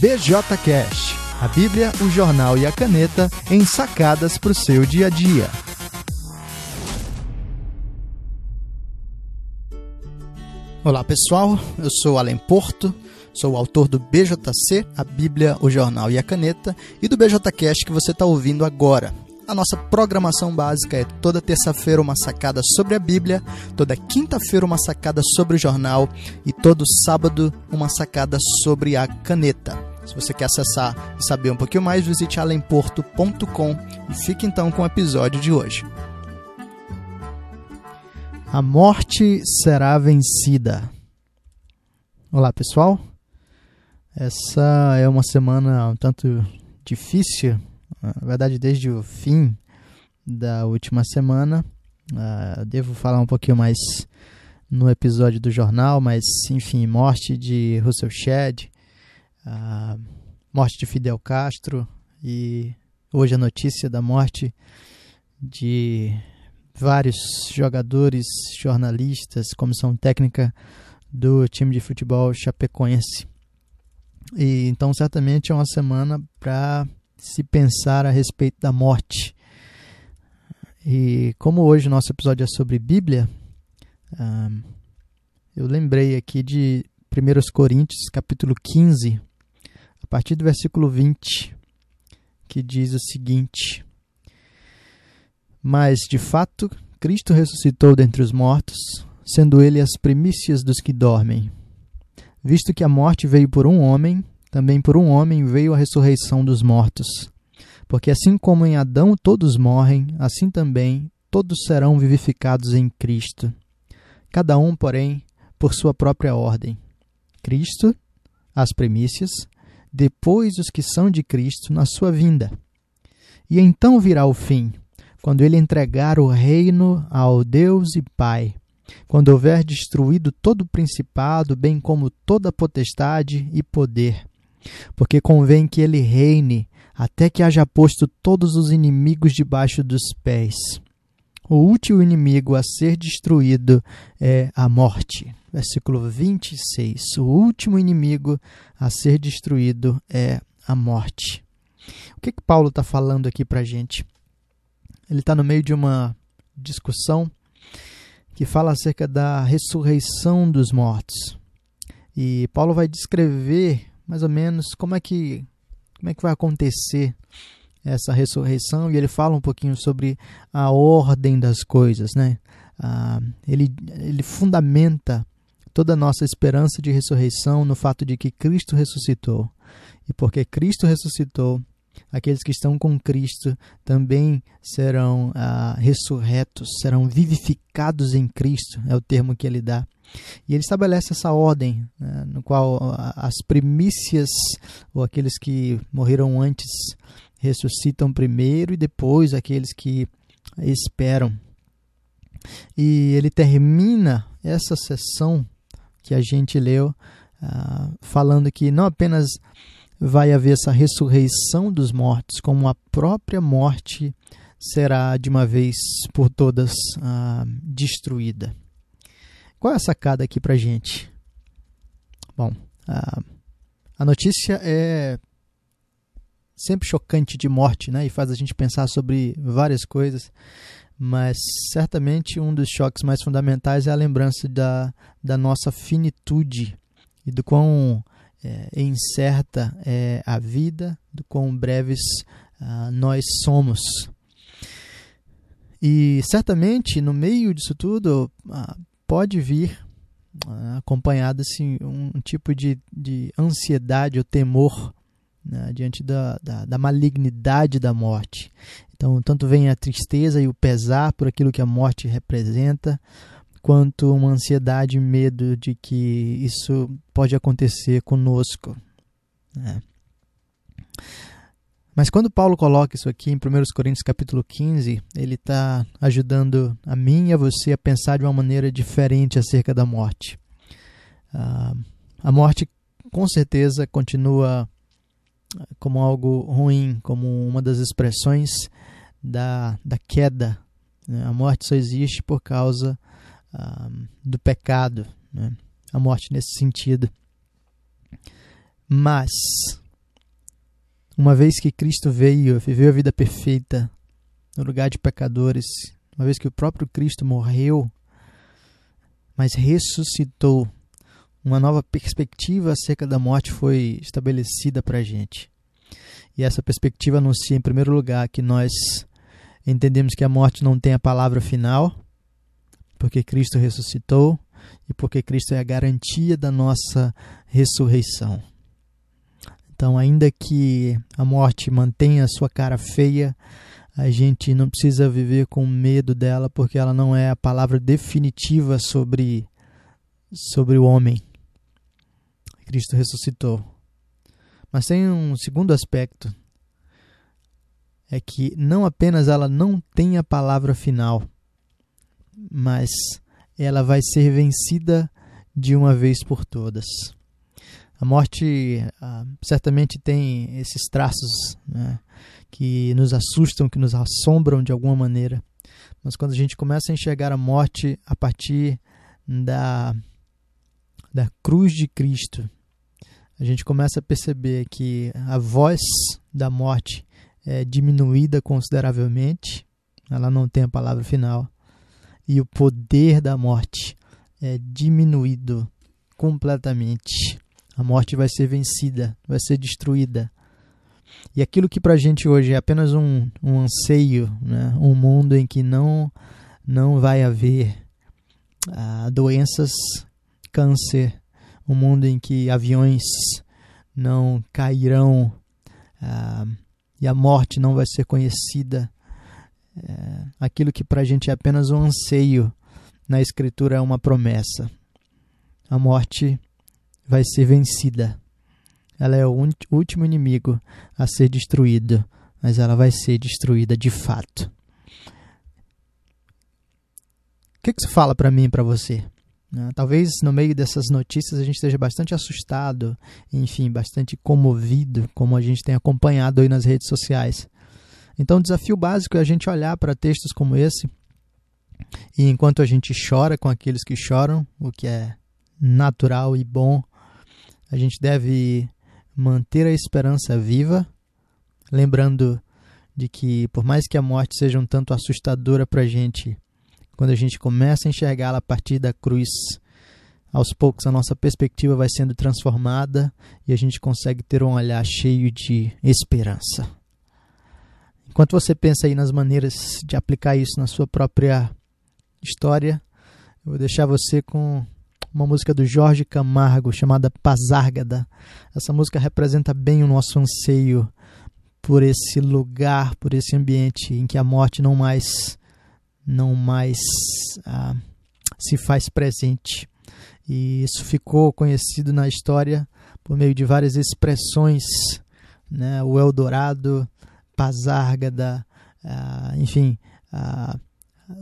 BJCast, a Bíblia, o jornal e a caneta em sacadas para o seu dia a dia. Olá pessoal, eu sou Alan Porto, sou o autor do BJC, a Bíblia, o jornal e a caneta, e do BJCast que você está ouvindo agora. A nossa programação básica é toda terça-feira uma sacada sobre a Bíblia, toda quinta-feira uma sacada sobre o jornal e todo sábado uma sacada sobre a caneta. Se você quer acessar e saber um pouquinho mais, visite alemporto.com e fique então com o episódio de hoje. A morte será vencida. Olá, pessoal. Essa é uma semana um tanto difícil na verdade, desde o fim da última semana. Uh, devo falar um pouquinho mais no episódio do jornal, mas enfim, morte de Russell Shedd, uh, morte de Fidel Castro e hoje a notícia da morte de vários jogadores, jornalistas, comissão técnica do time de futebol chapecoense. E então certamente é uma semana para se pensar a respeito da morte. E como hoje o nosso episódio é sobre Bíblia, um, eu lembrei aqui de 1 Coríntios, capítulo 15, a partir do versículo 20, que diz o seguinte: Mas, de fato, Cristo ressuscitou dentre os mortos, sendo ele as primícias dos que dormem. Visto que a morte veio por um homem, também por um homem veio a ressurreição dos mortos. Porque assim como em Adão todos morrem, assim também todos serão vivificados em Cristo. Cada um, porém, por sua própria ordem. Cristo, as primícias, depois os que são de Cristo na sua vinda. E então virá o fim, quando ele entregar o reino ao Deus e Pai, quando houver destruído todo o principado, bem como toda potestade e poder porque convém que ele reine até que haja posto todos os inimigos debaixo dos pés. O último inimigo a ser destruído é a morte. Versículo 26. O último inimigo a ser destruído é a morte. O que, que Paulo está falando aqui para a gente? Ele está no meio de uma discussão que fala acerca da ressurreição dos mortos. E Paulo vai descrever mais ou menos como é que como é que vai acontecer essa ressurreição e ele fala um pouquinho sobre a ordem das coisas, né? Ah, ele, ele fundamenta toda a nossa esperança de ressurreição no fato de que Cristo ressuscitou. E porque Cristo ressuscitou, aqueles que estão com Cristo também serão ah, ressurretos, serão vivificados em Cristo, é o termo que ele dá. E ele estabelece essa ordem, né, no qual as primícias, ou aqueles que morreram antes, ressuscitam primeiro e depois aqueles que esperam. E ele termina essa sessão que a gente leu, uh, falando que não apenas vai haver essa ressurreição dos mortos, como a própria morte será de uma vez por todas uh, destruída. Qual é a sacada aqui pra gente? Bom, a, a notícia é sempre chocante de morte, né? E faz a gente pensar sobre várias coisas, mas certamente um dos choques mais fundamentais é a lembrança da, da nossa finitude e do quão é, incerta é a vida, do quão breves uh, nós somos. E certamente no meio disso tudo, uh, pode vir uh, acompanhado assim, um, um, tipo de, de ansiedade ou temor né, diante da, da, da, malignidade da morte. Então, tanto vem a tristeza e o pesar por aquilo que a morte representa, quanto uma ansiedade e medo de que isso pode acontecer conosco. Né. Mas quando Paulo coloca isso aqui em 1 Coríntios capítulo 15, ele está ajudando a mim e a você a pensar de uma maneira diferente acerca da morte. Uh, a morte, com certeza, continua como algo ruim, como uma das expressões da, da queda. Né? A morte só existe por causa uh, do pecado. Né? A morte nesse sentido. Mas uma vez que Cristo veio, viveu a vida perfeita no lugar de pecadores, uma vez que o próprio Cristo morreu, mas ressuscitou, uma nova perspectiva acerca da morte foi estabelecida para a gente. E essa perspectiva anuncia, em primeiro lugar, que nós entendemos que a morte não tem a palavra final, porque Cristo ressuscitou e porque Cristo é a garantia da nossa ressurreição. Então, ainda que a morte mantenha a sua cara feia, a gente não precisa viver com medo dela, porque ela não é a palavra definitiva sobre, sobre o homem. Cristo ressuscitou. Mas tem um segundo aspecto: é que não apenas ela não tem a palavra final, mas ela vai ser vencida de uma vez por todas. A morte ah, certamente tem esses traços né, que nos assustam, que nos assombram de alguma maneira. Mas quando a gente começa a enxergar a morte a partir da, da cruz de Cristo, a gente começa a perceber que a voz da morte é diminuída consideravelmente, ela não tem a palavra final, e o poder da morte é diminuído completamente. A morte vai ser vencida, vai ser destruída. E aquilo que para a gente hoje é apenas um, um anseio, né? um mundo em que não, não vai haver ah, doenças, câncer, um mundo em que aviões não cairão ah, e a morte não vai ser conhecida. É, aquilo que para a gente é apenas um anseio, na Escritura é uma promessa. A morte vai ser vencida. Ela é o último inimigo a ser destruído, mas ela vai ser destruída de fato. O que, que isso fala para mim e para você? Né? Talvez no meio dessas notícias a gente esteja bastante assustado, enfim, bastante comovido, como a gente tem acompanhado aí nas redes sociais. Então, o desafio básico é a gente olhar para textos como esse e enquanto a gente chora com aqueles que choram, o que é natural e bom, a gente deve manter a esperança viva, lembrando de que, por mais que a morte seja um tanto assustadora para a gente, quando a gente começa a enxergá-la a partir da cruz, aos poucos a nossa perspectiva vai sendo transformada e a gente consegue ter um olhar cheio de esperança. Enquanto você pensa aí nas maneiras de aplicar isso na sua própria história, eu vou deixar você com uma música do Jorge Camargo chamada Pazárgada. Essa música representa bem o nosso anseio por esse lugar, por esse ambiente em que a morte não mais não mais ah, se faz presente. E isso ficou conhecido na história por meio de várias expressões, né? o Eldorado, Pazárgada, ah, enfim, ah,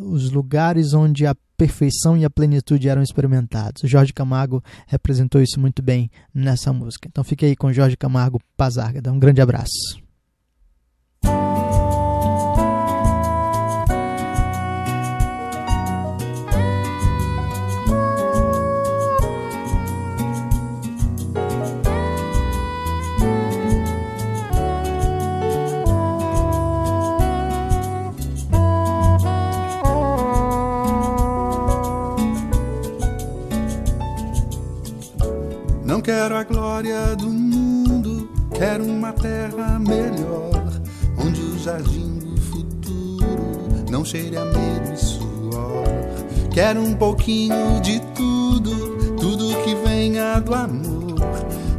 os lugares onde a perfeição e a plenitude eram experimentados. Jorge Camargo representou isso muito bem nessa música. Então fique aí com Jorge Camargo Pazárgada. Um grande abraço. Quero a glória do mundo, quero uma terra melhor, onde o jardim do futuro não cheire a medo e suor. Quero um pouquinho de tudo, tudo que venha do amor.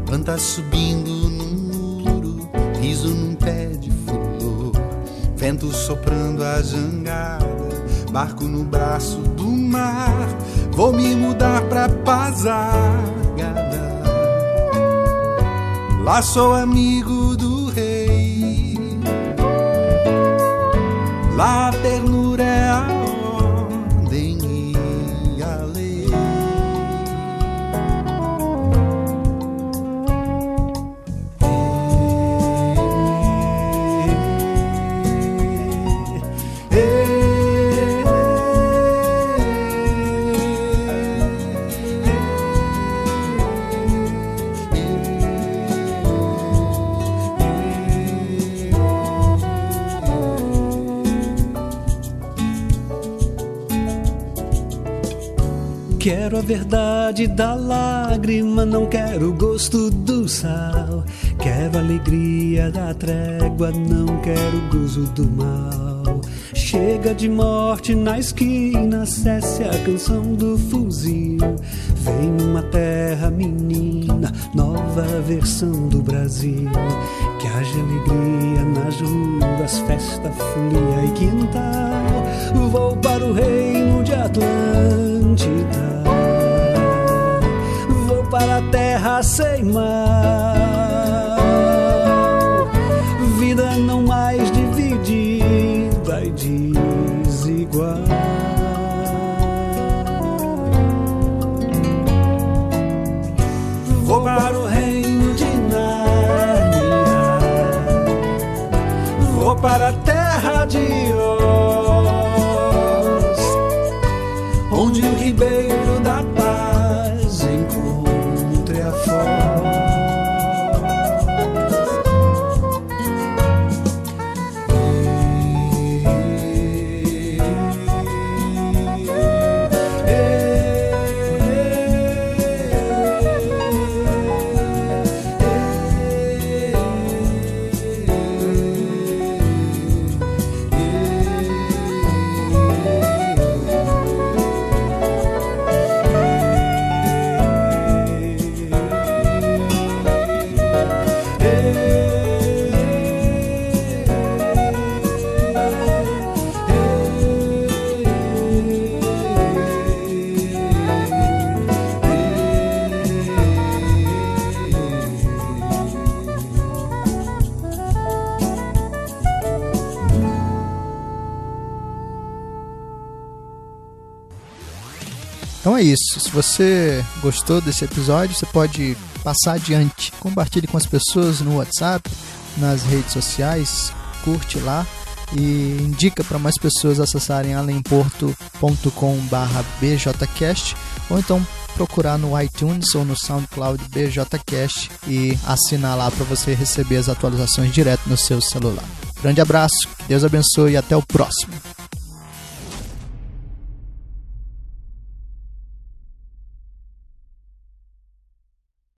Planta subindo no muro, riso num pé de flor, vento soprando a jangada, barco no braço do mar. Vou me mudar pra Pazar Lá sou amigo do rei. Quero a verdade da lágrima, não quero o gosto do sal. Quero a alegria da trégua, não quero o gozo do mal. Chega de morte na esquina, cesse a canção do fuzil. Vem uma terra menina, nova versão do Brasil. Que haja alegria nas ruas, festa, folia e quintal. Vou para o reino de Atlântida a terra sem mal. Vida não mais dividida e desigual. Vou para o reino de Nárnia. Vou para a terra de Oz, onde o ribeiro isso. Se você gostou desse episódio, você pode passar adiante. Compartilhe com as pessoas no WhatsApp, nas redes sociais, curte lá e indica para mais pessoas acessarem alemporto.com/bjcast ou então procurar no iTunes ou no SoundCloud BJCast e assinar lá para você receber as atualizações direto no seu celular. Grande abraço, que Deus abençoe e até o próximo.